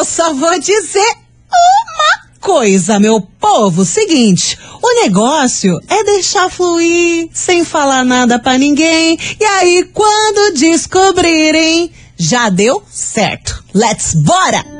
eu só vou dizer uma coisa, meu povo. Seguinte, o negócio é deixar fluir, sem falar nada pra ninguém. E aí, quando descobrirem, já deu certo. Let's bora!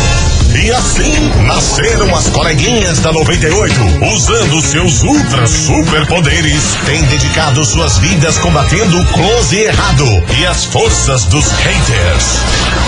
E assim nasceram as coleguinhas da 98, usando seus ultra superpoderes, têm dedicado suas vidas combatendo o close e errado e as forças dos haters.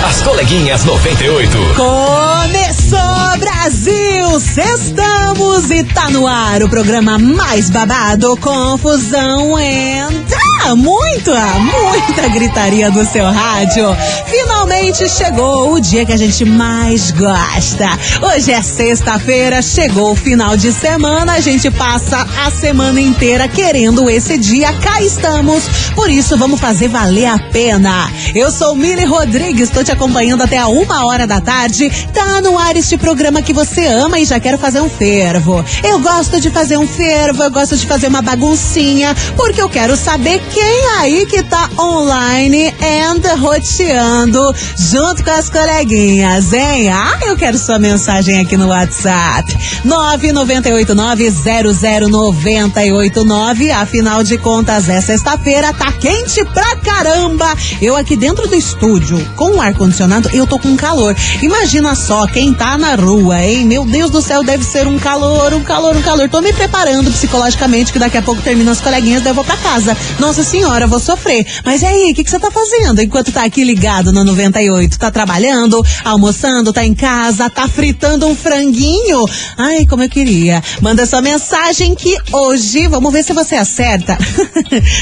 As coleguinhas 98. Começou Brasil, sextamos e tá no ar o programa mais babado, confusão and ah, muita, muita gritaria do seu rádio. Finalmente chegou o dia que a gente mais gosta. Hoje é sexta-feira, chegou o final de semana, a gente passa a semana inteira querendo esse dia. Cá estamos, por isso vamos fazer valer a pena. Eu sou Mili Rodrigues, estou te acompanhando até a uma hora da tarde. Tá no ar este programa que você ama e já quero fazer um fervo. Eu gosto de fazer um fervo, eu gosto de fazer uma baguncinha, porque eu quero saber quem aí que tá online and roteando junto com as coleguinhas, hein? Ah, eu quero sua mensagem aqui no WhatsApp. 998900989. Afinal de contas, é sexta-feira, tá quente pra caramba. Eu aqui dentro do estúdio, com o ar-condicionado, eu tô com calor. Imagina só quem tá na rua, hein? Meu Deus do céu, deve ser um calor, um calor, um calor. Tô me preparando psicologicamente que daqui a pouco termina as coleguinhas, daí eu vou pra casa. Nossa senhora, vou sofrer. Mas e aí, o que, que você tá fazendo enquanto tá aqui ligado na 98? Tá trabalhando, almoçando, tá em casa, tá fritando um franguinho? Ai, como eu queria. Manda sua mensagem que hoje, vamos ver se você acerta.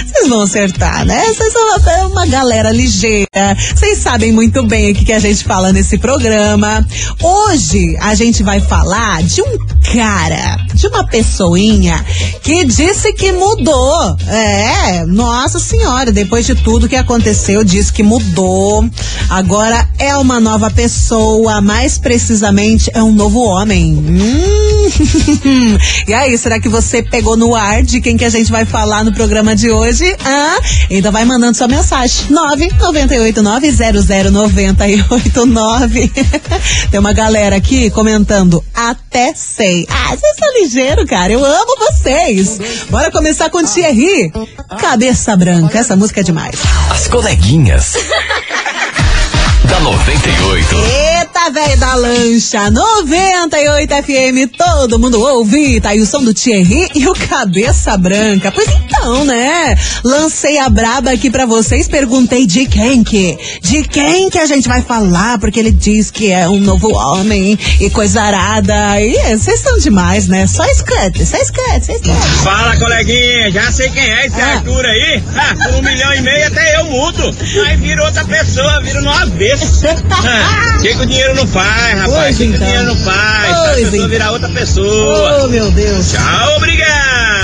Vocês vão acertar, né? Vocês são uma, uma galera ligeira. Vocês sabem muito bem o que, que a gente fala nesse programa. Hoje a gente vai falar de um cara, de uma pessoinha que disse que mudou. É, nossa senhora, depois de tudo que aconteceu, disse que mudou. Agora é uma nova pessoa, mais precisamente é um novo homem. Hum. e aí, será que você pegou no ar de quem que a gente vai falar no programa de hoje? Ah, então vai mandando sua mensagem. 998900989. Tem uma galera aqui comentando até sei. Ah, vocês são ligeiros, cara. Eu amo vocês. Bora começar com Thierry. Cabeça Branca. Essa música é demais. As coleguinhas. da 98. Eita, velho da lancha. 98 FM, todo mundo ouve. Tá aí o som do Thierry e o Cabeça Branca. Pois então, né? Lancei a braba aqui pra vocês, perguntei de quem que? De quem que a gente vai falar, porque ele diz que é um novo homem e coisa arada. E vocês são demais, né? Só escute, só escute, só escute. Fala, coleguinha, já sei quem é esse Ah. Arthur aí. Ah, por um milhão e meio até eu mudo. Aí vira outra pessoa, vira no avesso. Ah, dinheiro não faz, rapaz? Que então. dinheiro não faz? Pois pessoa então. virar outra pessoa. Oh, meu Deus. Tchau, obrigado.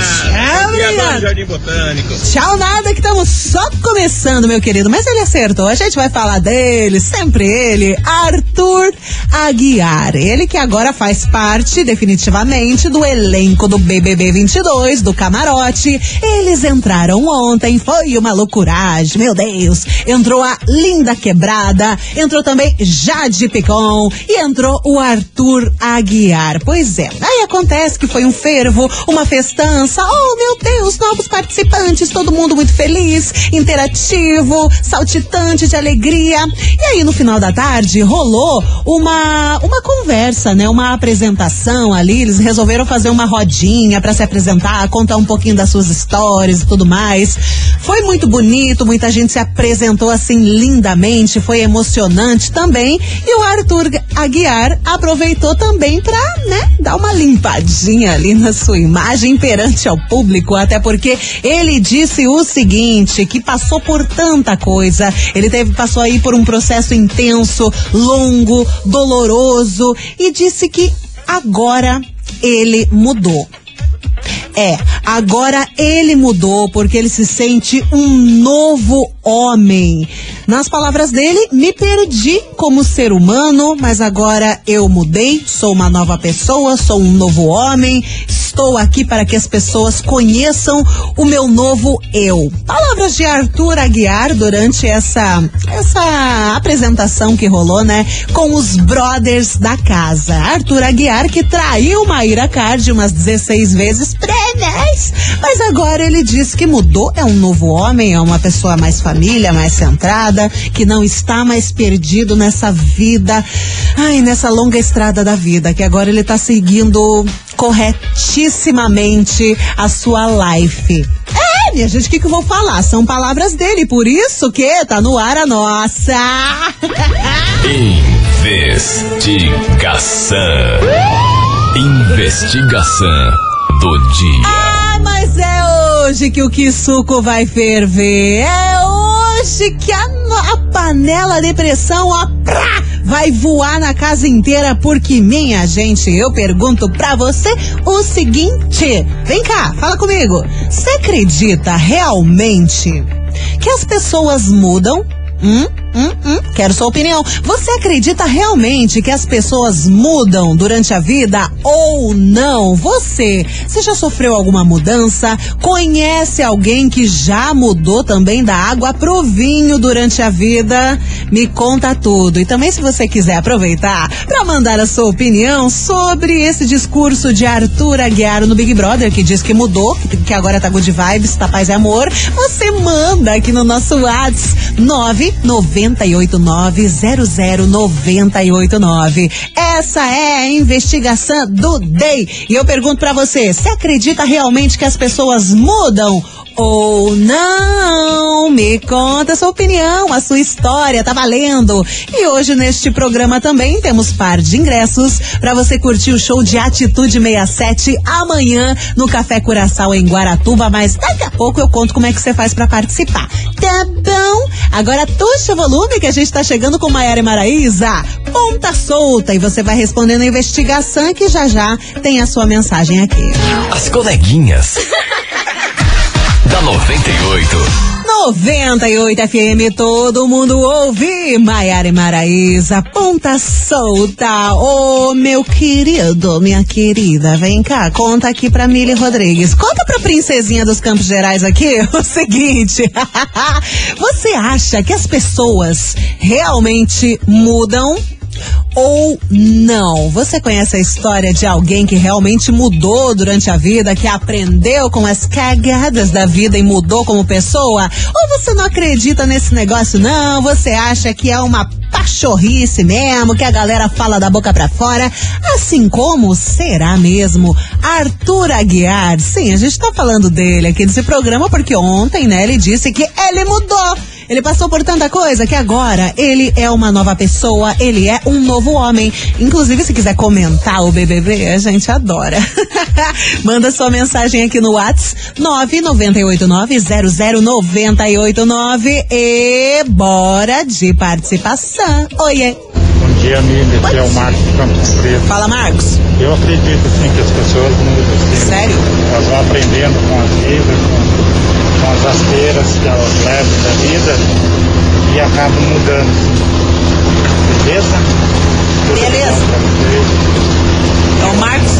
E agora Jardim Botânico. Tchau nada que estamos só começando, meu querido. Mas ele acertou. A gente vai falar dele, sempre ele, Arthur Aguiar. Ele que agora faz parte definitivamente do elenco do BBB 22, do camarote. Eles entraram ontem, foi uma loucuragem, meu Deus. Entrou a Linda Quebrada, entrou também Jade Picon e entrou o Arthur Aguiar. Pois é, aí acontece que foi um fervo, uma festança. Oh, meu Deus, novos participantes, todo mundo muito feliz, interativo, saltitante de alegria. E aí, no final da tarde, rolou uma, uma conversa, né? Uma apresentação ali. Eles resolveram fazer uma rodinha para se apresentar, contar um pouquinho das suas histórias e tudo mais. Foi muito bonito, muita gente se apresentou assim lindamente, foi emocionante também. E o Arthur Aguiar aproveitou também pra, né, dar uma limpadinha ali na sua imagem perante ao público, até porque ele disse o seguinte, que passou por tanta coisa, ele teve passou aí por um processo intenso, longo, doloroso e disse que agora ele mudou. É, agora ele mudou porque ele se sente um novo homem. Nas palavras dele, me perdi como ser humano, mas agora eu mudei, sou uma nova pessoa, sou um novo homem. Estou aqui para que as pessoas conheçam o meu novo eu. Palavras de Arthur Aguiar durante essa essa apresentação que rolou, né, com os brothers da casa. Arthur Aguiar que traiu Maíra Card umas 16 vezes prêmios, mas agora ele diz que mudou, é um novo homem, é uma pessoa mais família, mais centrada, que não está mais perdido nessa vida, ai, nessa longa estrada da vida, que agora ele está seguindo corretissimamente a sua life. É, minha gente, o que, que eu vou falar? São palavras dele, por isso que tá no ar a nossa. Investigação. Investigação do dia. Ah, mas é hoje que o Kisuko vai ferver. É hoje que a, a panela de pressão, ó, prá, vai voar na casa inteira, porque, minha gente, eu pergunto pra você o seguinte: vem cá, fala comigo. Você acredita realmente que as pessoas mudam? Hum, hum, hum, quero sua opinião. Você acredita realmente que as pessoas mudam durante a vida ou não? Você, você já sofreu alguma mudança? Conhece alguém que já mudou também da água pro vinho durante a vida? Me conta tudo. E também se você quiser aproveitar para mandar a sua opinião sobre esse discurso de Arthur Aguiar no Big Brother, que diz que mudou, que, agora tá good vibes, tá paz e amor, você manda aqui no nosso WhatsApp 998900989. Essa é a investigação do Day. E eu pergunto para você, você acredita realmente que as pessoas mudam ou não? Me conta sua opinião, a sua história, tá valendo. E hoje neste programa também temos par de ingressos para você curtir o show de Atitude 67 amanhã no Café Curaçao em Guaratuba, mas daqui a pouco eu conto como é que você faz para participar. Tá bom? Agora tuxa o volume que a gente tá chegando com Maiara e Maraísa. Ponta solta e você vai respondendo a investigação que já já tem a sua mensagem aqui. As coleguinhas. da 98. 98 FM, todo mundo ouve. Maiara e Maraísa, ponta solta. Ô, meu querido, minha querida, vem cá, conta aqui pra Mili Rodrigues. Conta pra princesinha dos Campos Gerais aqui o seguinte. Você acha que as pessoas realmente mudam? Ou não? Você conhece a história de alguém que realmente mudou durante a vida, que aprendeu com as cagadas da vida e mudou como pessoa? Ou você não acredita nesse negócio, não? Você acha que é uma pachorrice mesmo, que a galera fala da boca pra fora? Assim como será mesmo Arthur Aguiar? Sim, a gente tá falando dele aqui nesse programa porque ontem, né, ele disse que ele mudou. Ele passou por tanta coisa que agora ele é uma nova pessoa, ele é um novo homem. Inclusive, se quiser comentar o BBB, a gente adora. Manda sua mensagem aqui no WhatsApp 998900989 e bora de participação. Oiê. Bom dia, Mili. Aqui é o Marcos Campos Preto. Fala, Marcos. Eu acredito, sim, que as pessoas mudam. Sério? Elas vão aprendendo com a vida, com, com as rasteiras que elas levam da vida e acabam mudando. Beleza? Tudo Beleza. bom pra vocês? É o Marcos.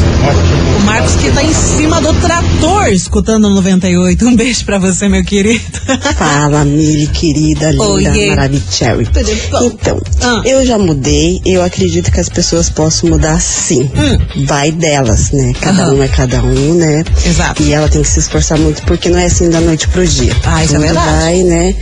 O Marcos que tá em cima do trator escutando o 98. Um beijo pra você, meu querido. Fala, Mili, querida, linda. Tudo bom? Então, Ah. eu já mudei, eu acredito que as pessoas possam mudar sim. Hum. Vai delas, né? Cada um é cada um, né? Exato. E ela tem que se esforçar muito, porque não é assim da noite pro dia. Ah, isso é Tudo verdade. Vai, né?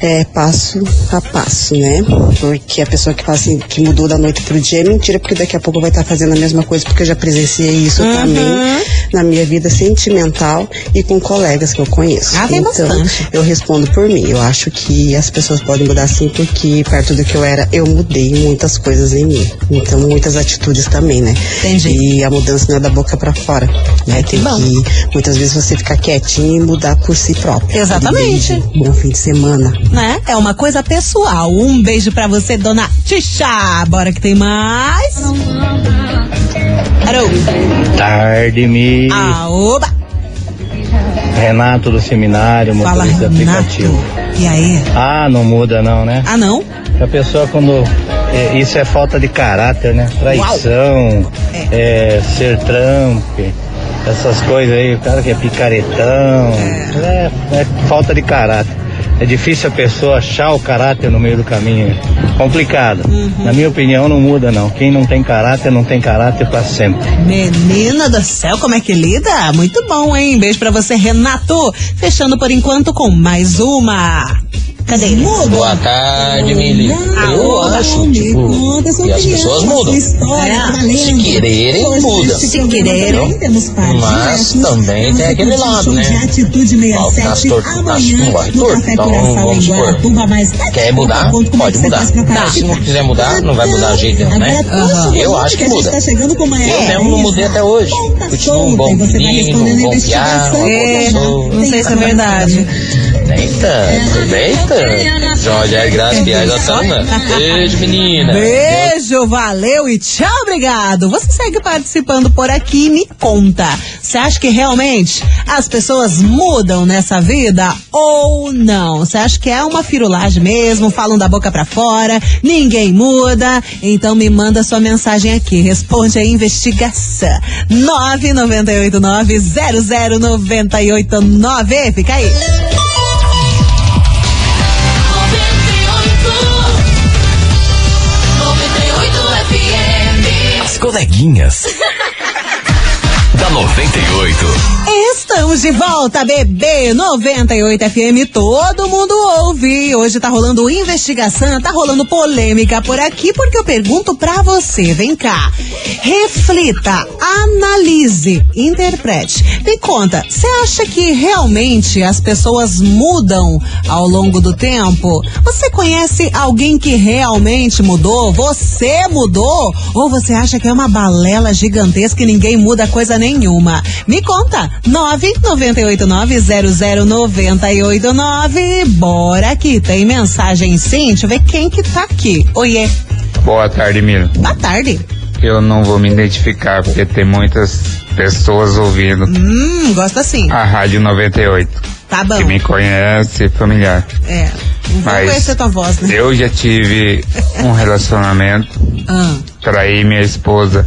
É, passo a passo, né? Porque a pessoa que fala assim, que mudou da noite pro dia é mentira, porque daqui a pouco vai estar fazendo a mesma coisa, porque eu já presenciei isso Uhum. também na minha vida sentimental e com colegas que eu conheço. Ah, tem então, bastante. eu respondo por mim. Eu acho que as pessoas podem mudar sim, porque perto do que eu era, eu mudei muitas coisas em mim. Então, muitas atitudes também, né? Entendi. E a mudança não é da boca pra fora. Né? Que Tem bom. que, muitas vezes, você ficar quietinho e mudar por si próprio. Exatamente. Beijo, Bom fim de semana. né? É uma coisa pessoal. Um beijo pra você, dona Tisha. Bora que tem mais. Tarde, Mi. Aoba. Renato do seminário, Fala, motorista Renato. aplicativo. E aí? Ah, não muda não, né? Ah, não? A pessoa quando. é, isso é falta de caráter, né? Traição, é, ser trampe, essas coisas aí, o cara que é picaretão. É, é falta de caráter. É difícil a pessoa achar o caráter no meio do caminho. Complicado. Na minha opinião, não muda não. Quem não tem caráter, não tem caráter pra sempre. Menina do céu, como é que lida? Muito bom, hein? Beijo pra você, Renato. Fechando por enquanto com mais uma. Cadê ele? Boa tarde, Mili. Eu acho, tipo, que as pessoas mudam. Se quererem, muda. Se quererem. Mas também tem aquele lado, né? O nas não vai torto. Então, vamos supor, quer mudar? Pode mudar. Se não quiser mudar, não vai mudar de jeito nenhum, né? Eu acho que muda. Eu mesmo não mudei até hoje. Continuo um bom menino, um bom piá, uma boa É, pessoa. não sei se é verdade. Nem tanto, nem tanto. João Jair Graça Piaz Altana. Beijo, menina. Beijo, valeu e tchau, obrigado. Você segue participando por aqui e me conta. Você acha que realmente as pessoas mudam nessa vida ou não? Você acha que é uma firulagem mesmo? Falam da boca pra fora, ninguém muda? Então me manda sua mensagem aqui. Responde a investigação. 998900989. Fica aí. Coleguinhas. da 98. Estamos de volta, bebê 98 FM, todo mundo ouve. Hoje tá rolando investigação, tá rolando polêmica por aqui, porque eu pergunto pra você, vem cá. Reflita, analise, interprete. Me conta, você acha que realmente as pessoas mudam ao longo do tempo? Você conhece alguém que realmente mudou? Você mudou? Ou você acha que é uma balela gigantesca e ninguém muda coisa nenhuma? Me conta, 998900989. Bora que tem mensagem sim. Deixa eu ver quem que tá aqui. Oiê, Boa tarde, Milo. boa tarde. Eu não vou me identificar porque tem muitas pessoas ouvindo Hum, gosta assim. a Rádio 98 Tá bom. que me conhece, familiar. É, não Mas conhecer tua voz, né? Eu já tive um relacionamento, Ah, traí minha esposa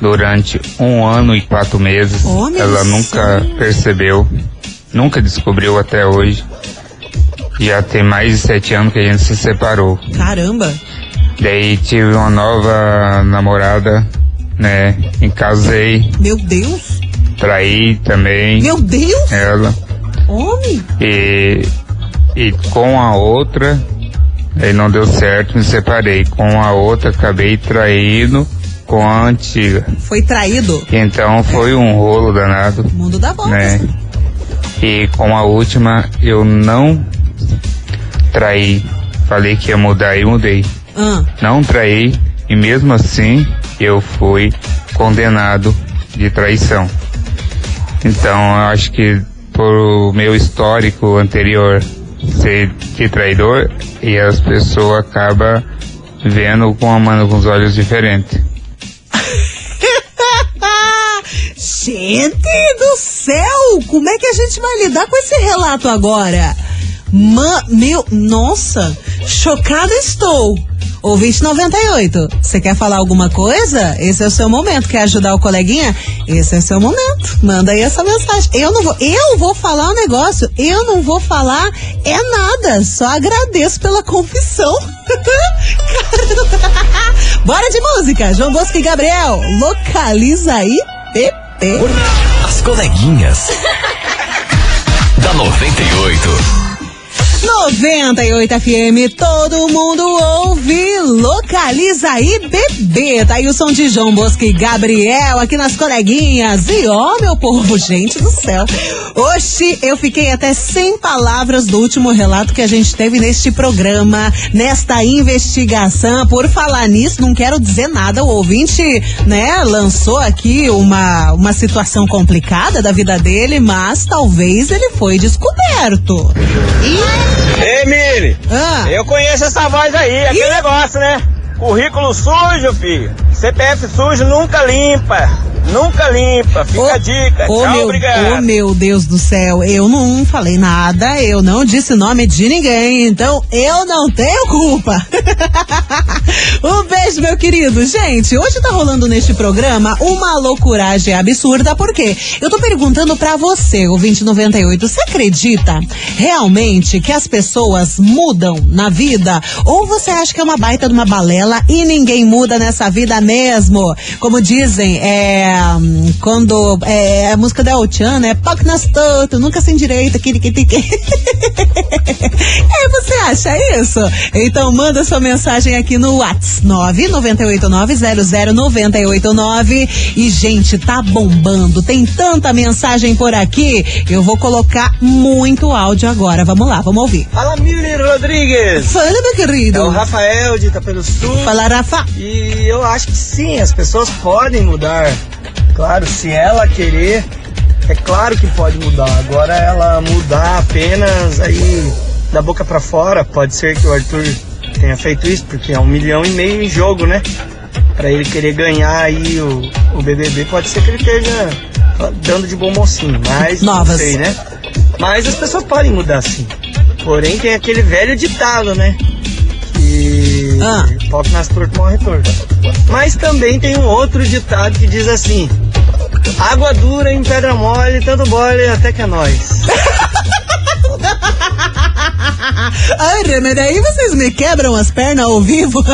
durante um ano e quatro meses. Oh, Ela nunca percebeu, nunca descobriu até hoje. Já tem mais de sete anos que a gente se separou. caramba. Daí tive uma nova namorada, né? Encasei, Meu Deus. traí também Meu Deus. ela. Homem. E, e com a outra, aí não deu certo, me separei. Com a outra, acabei traindo com a antiga. Foi traído. Então foi um rolo danado, Mundo da volta. né? E com a última, eu não traí. Falei que ia mudar e mudei. Ah, não traí e mesmo assim eu fui condenado de traição. Então eu acho que por meu histórico anterior ser de traidor e as pessoas acabam vendo com, uma, com os olhos diferentes. gente do céu! Como é que a gente vai lidar com esse relato agora? Ma meu, nossa, chocada estou. Ouvinte 98, você quer falar alguma coisa? Esse é o seu momento. Quer ajudar o coleguinha? Esse é o seu momento. Manda aí essa mensagem. Eu não vou, eu vou falar um negócio. Eu não vou falar é nada. Só agradeço pela confissão. Bora de música. João Bosco e Gabriel. Localiza aí, Pepe. As coleguinhas. da 98. 98 FM, todo mundo ouve, localiza aí, bebê. Tá aí o som de João Bosco e Gabriel aqui nas coleguinhas. E ó, meu povo, gente do céu. Oxi, eu fiquei até sem palavras do último relato que a gente teve neste programa, nesta investigação. Por falar nisso, não quero dizer nada. O ouvinte, né, lançou aqui uma, uma situação complicada da vida dele, mas talvez ele foi descoberto. E Ei, Mili, Ah, eu conheço essa voz aí, aquele negócio, né? Currículo sujo, filho. CPF sujo nunca limpa. Nunca limpa. Fica Ô, a dica. Ô, Tchau, meu, obrigado. ô, meu Deus do céu, eu não falei nada, eu não disse nome de ninguém, então eu não tenho culpa. um beijo, meu querido. Gente, hoje tá rolando neste programa uma loucuragem absurda, porque eu tô perguntando pra você, o 2098, você acredita realmente que as pessoas mudam na vida? Ou você acha que é uma baita de uma balela e ninguém muda nessa vida mesmo? Como dizem, é. Hum, Quando. É a música da El-Chan, né? Pac nas tanto, nunca sem direito, aquele que tem que. É, você acha isso? Então manda sua mensagem aqui no Whats 998900989 e gente, tá bombando, tem tanta mensagem por aqui, eu vou colocar muito áudio agora, vamos lá, vamos ouvir. Fala, Miller Rodrigues. Fala, meu querido. É o Rafael de Itapelo Sul. Fala, Rafa. E eu acho que sim, as pessoas podem mudar. Claro, se ela querer, é claro que pode mudar. Agora ela mudar apenas aí da boca pra fora, pode ser que o Arthur tenha feito isso, porque é um milhão e meio em jogo, né? Pra ele querer ganhar aí o, o BBB, pode ser que ele esteja dando de bom mocinho, mas Novas. não sei, né? Mas as pessoas podem mudar sim. Porém tem aquele velho ditado, né? Que Ah. pau que nasce torto morre torto. Mas também tem um outro ditado que diz assim: Água dura em pedra mole, tanto mole até que é nós. Rê, mas daí vocês me quebram as pernas ao vivo?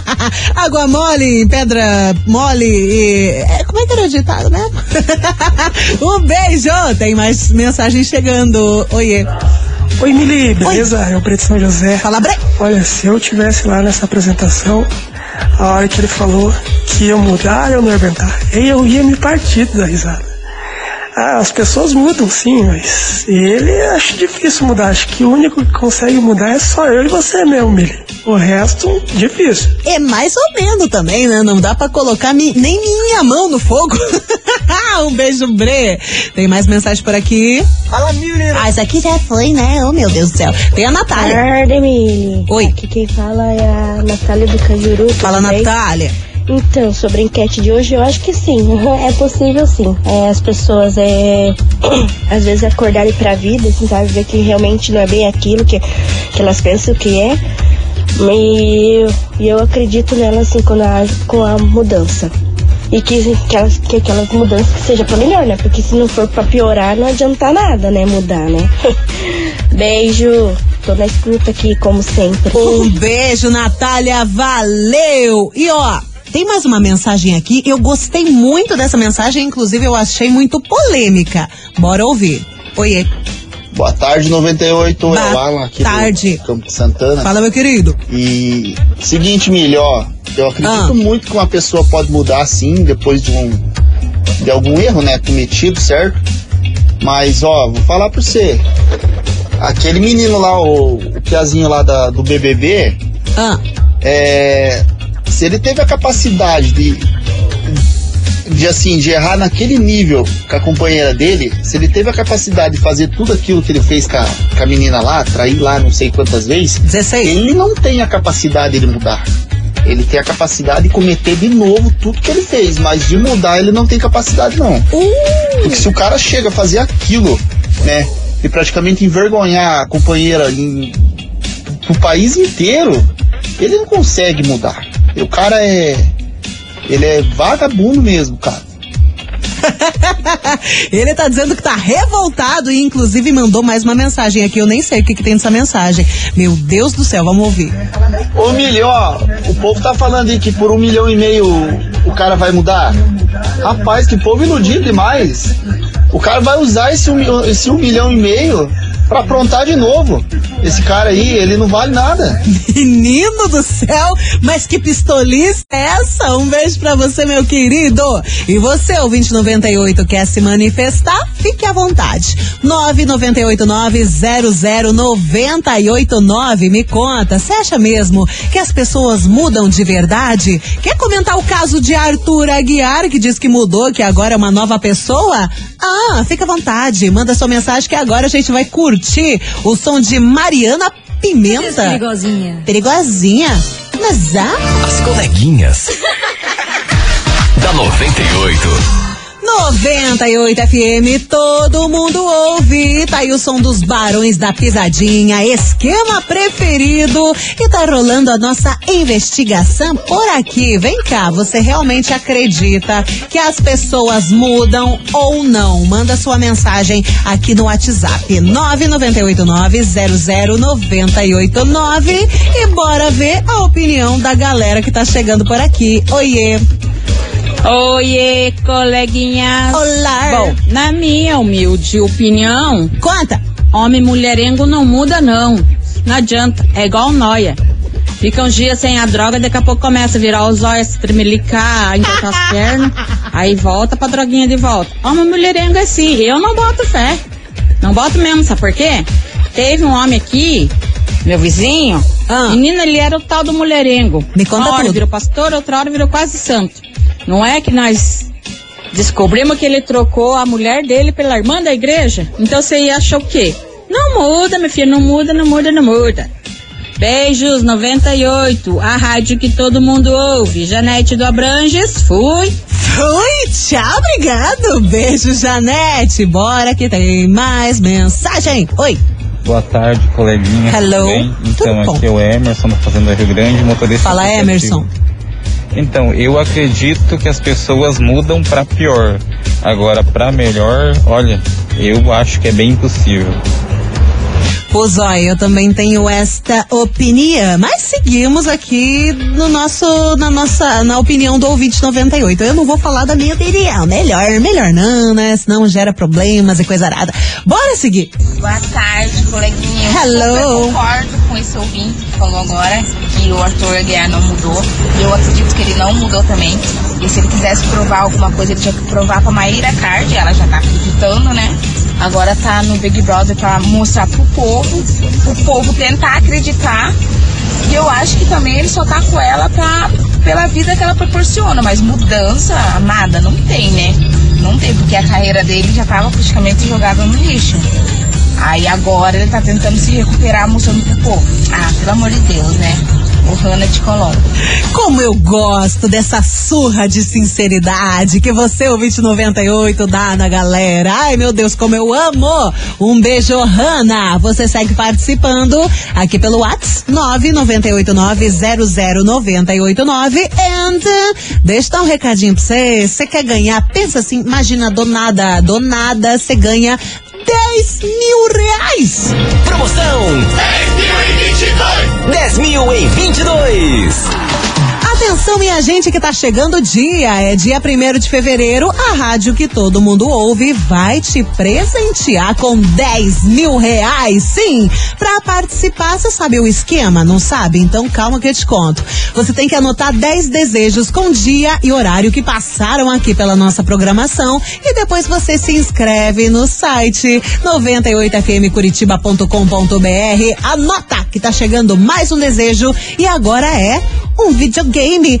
Água mole, pedra mole e. É, como é que era o ditado, né? um beijo! Tem mais mensagem chegando. Oiê. Oi, Mili, beleza? É o Preto São José. Fala, Bre. Olha, se eu tivesse lá nessa apresentação, a hora que ele falou que ia mudar, eu não ia aguentar. E eu ia me partir da risada. Ah, as pessoas mudam sim, mas ele acho difícil mudar. Acho que o único que consegue mudar é só eu e você mesmo, Mili. O resto, difícil. É mais ou menos também, né? Não dá pra colocar mi- nem minha mão no fogo. um beijo, Bre. Tem mais mensagem por aqui. Fala, Miller. Ah, essa aqui já foi, né? Oh, meu Deus do céu. Tem a Natália. Tarde, Mili. Oi. Aqui quem fala é a Natália do Cajuru. Fala, bem? Natália. Então, sobre a enquete de hoje, eu acho que sim, é possível sim. É, as pessoas, é, às vezes, acordarem pra vida, assim, sabe? Ver que realmente não é bem aquilo que, que elas pensam que é. E eu, eu acredito nela, assim, com a, com a mudança. E que, que, elas, que aquelas mudanças que seja pra melhor, né? Porque se não for pra piorar, não adianta nada, né? Mudar, né? Beijo. Tô na escuta aqui, como sempre. Um beijo, Natália, valeu! E ó, tem mais uma mensagem aqui. Eu gostei muito dessa mensagem, inclusive eu achei muito polêmica. Bora ouvir. Oiê. Boa tarde, 98. Boa o Alan aqui tarde. do Campo de Santana. Fala, meu querido. E seguinte, Milho, ó, eu acredito Ah. muito que uma pessoa pode mudar assim depois de um de algum erro, né, cometido, certo? Mas ó, vou falar pra você. Aquele menino lá, o, o piazinho lá da- do BBB, Ah, é, se ele teve a capacidade de, de assim, de errar naquele nível com a companheira dele, se ele teve a capacidade de fazer tudo aquilo que ele fez com a, com a menina lá, trair lá não sei quantas vezes, 16. ele não tem a capacidade de mudar. Ele tem a capacidade de cometer de novo tudo que ele fez, mas de mudar ele não tem capacidade não. Porque se o cara chega a fazer aquilo, né, e praticamente envergonhar a companheira em, pro país inteiro, ele não consegue mudar. E o cara é. Ele é vagabundo mesmo, cara. Ele tá dizendo que tá revoltado e inclusive mandou mais uma mensagem aqui. Eu nem sei o que, que tem nessa mensagem. Meu Deus do céu, vamos ouvir. Ô milhão, ó, o povo tá falando aí que por um milhão e meio o cara vai mudar. Rapaz, que povo iludido demais. O cara vai usar esse um, esse um milhão e meio pra aprontar de novo. Esse cara aí, ele não vale nada. Menino do céu, mas que pistolice é essa? Um beijo pra você, meu querido. E você, o 2098, quer se manifestar? Fique à vontade. 998900989. Me conta, você acha mesmo que as pessoas mudam de verdade? Quer comentar o caso de Arthur Aguiar, que diz que mudou, que agora é uma nova pessoa? Ah, fica à vontade. Manda sua mensagem que agora a gente vai curtir o som de Mariana Pimenta. Perigosinha. Perigosinha? Mas ah? As coleguinhas. da 98. 98 FM, todo mundo ouve. Tá aí o som dos barões da pisadinha, esquema preferido. E tá rolando a nossa investigação por aqui. Vem cá, você realmente acredita que as pessoas mudam ou não? Manda sua mensagem aqui no WhatsApp 998900989 e bora ver a opinião da galera que tá chegando por aqui. Oiê! Oiê, coleguinhas. Olá. Bom, na minha humilde opinião. Conta. Homem mulherengo não muda, não. Não adianta. É igual noia. Fica uns dias sem a droga, daqui a pouco começa a virar os olhos, tremelicar, entortar as pernas. Aí volta pra droguinha de volta. Homem mulherengo é assim. Eu não boto fé. Não boto mesmo, sabe por quê? Teve um homem aqui, meu vizinho. Ah. Menina, ele era o tal do mulherengo. Me conta Uma hora tudo. virou pastor, outra hora virou quase santo. Não é que nós descobrimos que ele trocou a mulher dele pela irmã da igreja? Então você achou o quê? Não muda, meu filho, não muda, não muda, não muda. Beijos 98, a rádio que todo mundo ouve. Janete do Abranges, fui. Fui, tchau, obrigado. Beijo, Janete. Bora que tem mais mensagem. Oi. Boa tarde, coleguinha. Hello. Tudo bem? Tudo Então, bom. aqui é o Emerson, da Fazenda Rio Grande, motorista. Fala, aplicativo. Emerson. Então, eu acredito que as pessoas mudam pra pior. Agora, pra melhor, olha, eu acho que é bem impossível. Pô, Zóia, eu também tenho esta opinião. Mas seguimos aqui no nosso, na nossa, na opinião do ouvinte 98. Eu não vou falar da minha opinião. Melhor, melhor não, né? Senão gera problemas e coisa arada. Bora seguir. Boa tarde, coleguinha. Eu Hello. super concordo com esse ouvinte que falou agora que o Arthur Aguiar não mudou. E eu acredito que ele não mudou também. E se ele quisesse provar alguma coisa, ele tinha que provar pra Maíra Card. Ela já tá acreditando, né? Agora tá no Big Brother pra mostrar pro povo, o povo tentar acreditar. E eu acho que também ele só tá com ela pra, pela vida que ela proporciona. Mas mudança, nada, não tem, né? Não tem, porque a carreira dele já tava praticamente jogada no lixo. Aí agora ele tá tentando se recuperar mostrando pro povo. Ah, pelo amor de Deus, né? O Hannah de Colombo. Como eu gosto dessa surra de sinceridade que você, o 2098, dá na galera. Ai, meu Deus, como eu amo! Um beijo, Hanna! Você segue participando aqui pelo WhatsApp 998900989 and deixa eu dar um recadinho pra você. Você quer ganhar? Pensa assim, imagina, do nada, do nada, você ganha 10 mil reais! Promoção 10 mil em 22. Atenção, minha gente, que tá chegando o dia. É dia 1 de fevereiro. A rádio que todo mundo ouve vai te presentear com 10 mil reais. Sim, pra participar, você sabe o esquema? Não sabe? Então calma que eu te conto. Você tem que anotar 10 desejos com dia e horário que passaram aqui pela nossa programação e depois você se inscreve no site 98fmcuritiba.com.br. Anota que tá chegando mais um desejo e agora é um videogame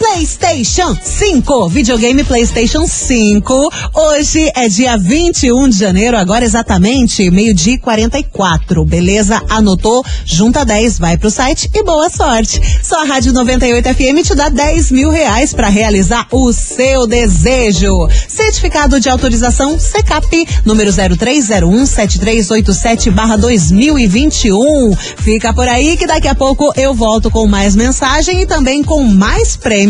PlayStation 5. Videogame PlayStation 5. Hoje é dia 21 de janeiro, agora exatamente meio-dia e 44. Beleza? Anotou? Junta 10, vai pro site e boa sorte. Só a Rádio 98 FM te dá 10 mil reais para realizar o seu desejo. Certificado de autorização CECAP, número 0301 7387 2021. Fica por aí que daqui a pouco eu volto com mais mensagem e também com mais prêmios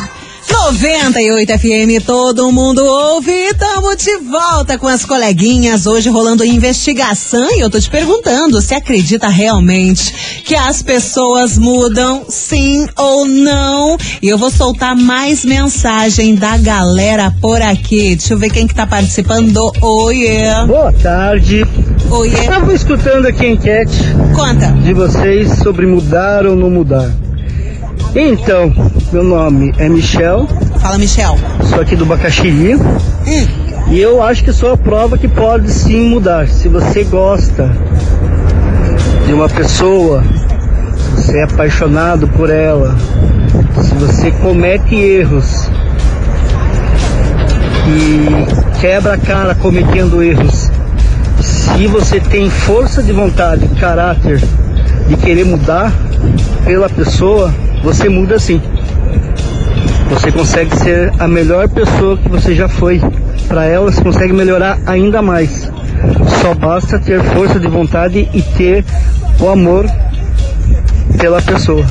98 FM, todo mundo ouve. Tamo de volta com as coleguinhas. Hoje rolando investigação e eu tô te perguntando: se acredita realmente que as pessoas mudam, sim ou não? E eu vou soltar mais mensagem da galera por aqui. Deixa eu ver quem que tá participando. Oiê. Boa tarde. Oiê. Estava escutando aqui a enquete Conta. de vocês sobre mudar ou não mudar. Então, meu nome é Michel. Fala, Michel. Sou aqui do Bacaxiri. E eu acho que sou a prova que pode sim mudar. Se você gosta de uma pessoa, se você é apaixonado por ela, se você comete erros e quebra a cara cometendo erros. Se você tem força de vontade, caráter de querer mudar pela pessoa, você muda sim. Você consegue ser a melhor pessoa que você já foi. Para ela, você consegue melhorar ainda mais. Só basta ter força de vontade e ter o amor pela pessoa.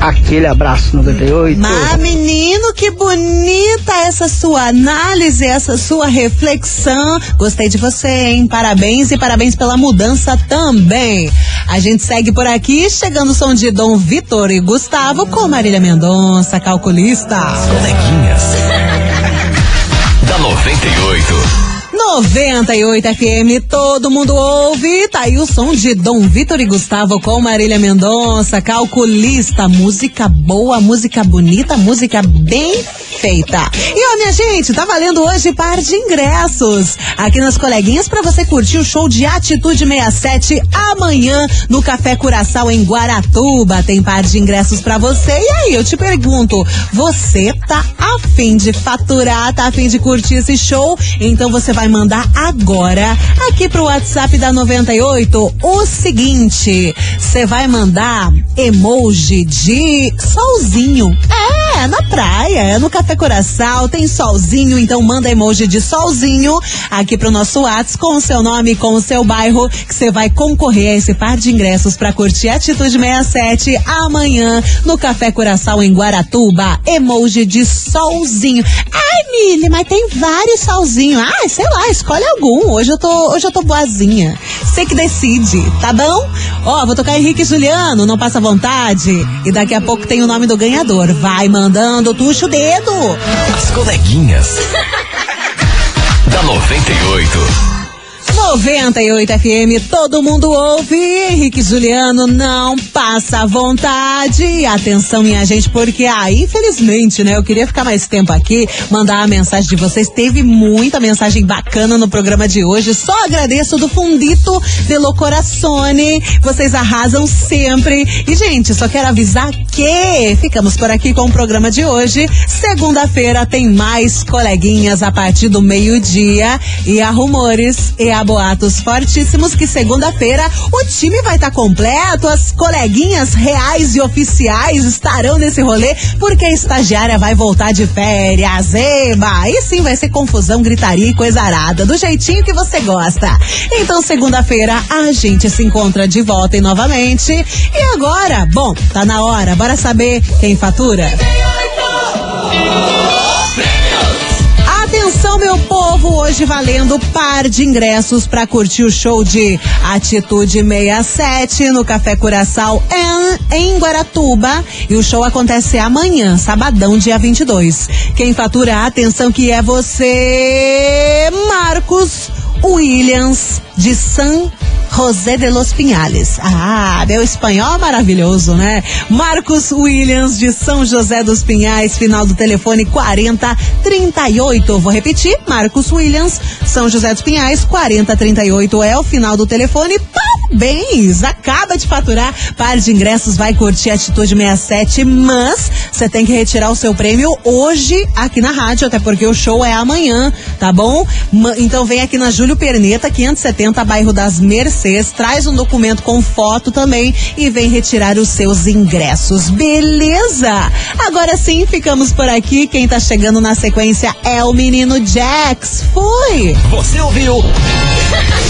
Aquele abraço 98. Mas, menino, que bonita essa sua análise, essa sua reflexão. Gostei de você, hein? Parabéns e parabéns pela mudança também. A gente segue por aqui, chegando o som de Dom Vitor e Gustavo com Marília Mendonça, calculista. Coleguinhas. da 98. 98 FM, todo mundo ouve. Tá aí o som de Dom Vitor e Gustavo com Marília Mendonça, calculista. Música boa, música bonita, música bem feita. E ó, minha gente, tá valendo hoje par de ingressos aqui nas coleguinhas para você curtir o show de Atitude 67 amanhã no Café Curaçao em Guaratuba. Tem par de ingressos para você. E aí, eu te pergunto, você tá afim de faturar, tá afim de curtir esse show? Então você vai mandar agora aqui pro WhatsApp da 98 o seguinte: você vai mandar emoji de solzinho. É, na praia, é no Café Coração, tem solzinho, então manda emoji de solzinho aqui pro nosso WhatsApp com o seu nome, com o seu bairro, que você vai concorrer a esse par de ingressos para curtir Atitude 67 amanhã no Café Coração em Guaratuba. Emoji de solzinho. Ai, Mili, mas tem vários solzinhos. Ai, sei lá, escolhe algum. Hoje eu tô, hoje eu tô boazinha. Você que decide, tá bom? Ó, vou tocar Henrique Juliano, não passa vontade. E daqui a pouco tem o nome do ganhador. Vai mandando, tuxa o dedo. As coleguinhas. da 98. 98 FM, todo mundo ouve. Henrique Juliano não passa vontade. Atenção, minha gente, porque, ah, infelizmente, né? Eu queria ficar mais tempo aqui, mandar a mensagem de vocês. Teve muita mensagem bacana no programa de hoje. Só agradeço do fundito pelo coraçone. Vocês arrasam sempre. E, gente, só quero avisar que ficamos por aqui com o programa de hoje. Segunda-feira tem mais coleguinhas a partir do meio-dia. E há rumores e há boatos fortíssimos que segunda-feira o time vai estar tá completo, as coleguinhas reais e oficiais estarão nesse rolê, porque a estagiária vai voltar de férias, eba! E sim, vai ser confusão, gritaria e coisa arada, do jeitinho que você gosta. Então, segunda-feira, a gente se encontra de volta e novamente. E agora, bom, tá na hora, bora saber quem fatura? Atenção, meu povo, hoje valendo par de ingressos para curtir o show de Atitude 67 no Café Curaçao em, em Guaratuba. E o show acontece amanhã, sabadão, dia 22. Quem fatura a atenção que é você, Marcos Williams de San José de los Pinhales. Ah, meu espanhol maravilhoso, né? Marcos Williams de São José dos Pinhais, final do telefone 4038. Vou repetir, Marcos Williams, São José dos Pinhais, 4038 é o final do telefone. Parabéns! Acaba de faturar par de ingressos, vai curtir Atitude 67, mas você tem que retirar o seu prêmio hoje aqui na rádio, até porque o show é amanhã, tá bom? Então vem aqui na Júlio Perneta, 570, bairro das Mercês, traz um documento com foto também e vem retirar os seus ingressos, beleza? Agora sim, ficamos por aqui. Quem tá chegando na sequência é o menino Jax. Fui! Você ouviu?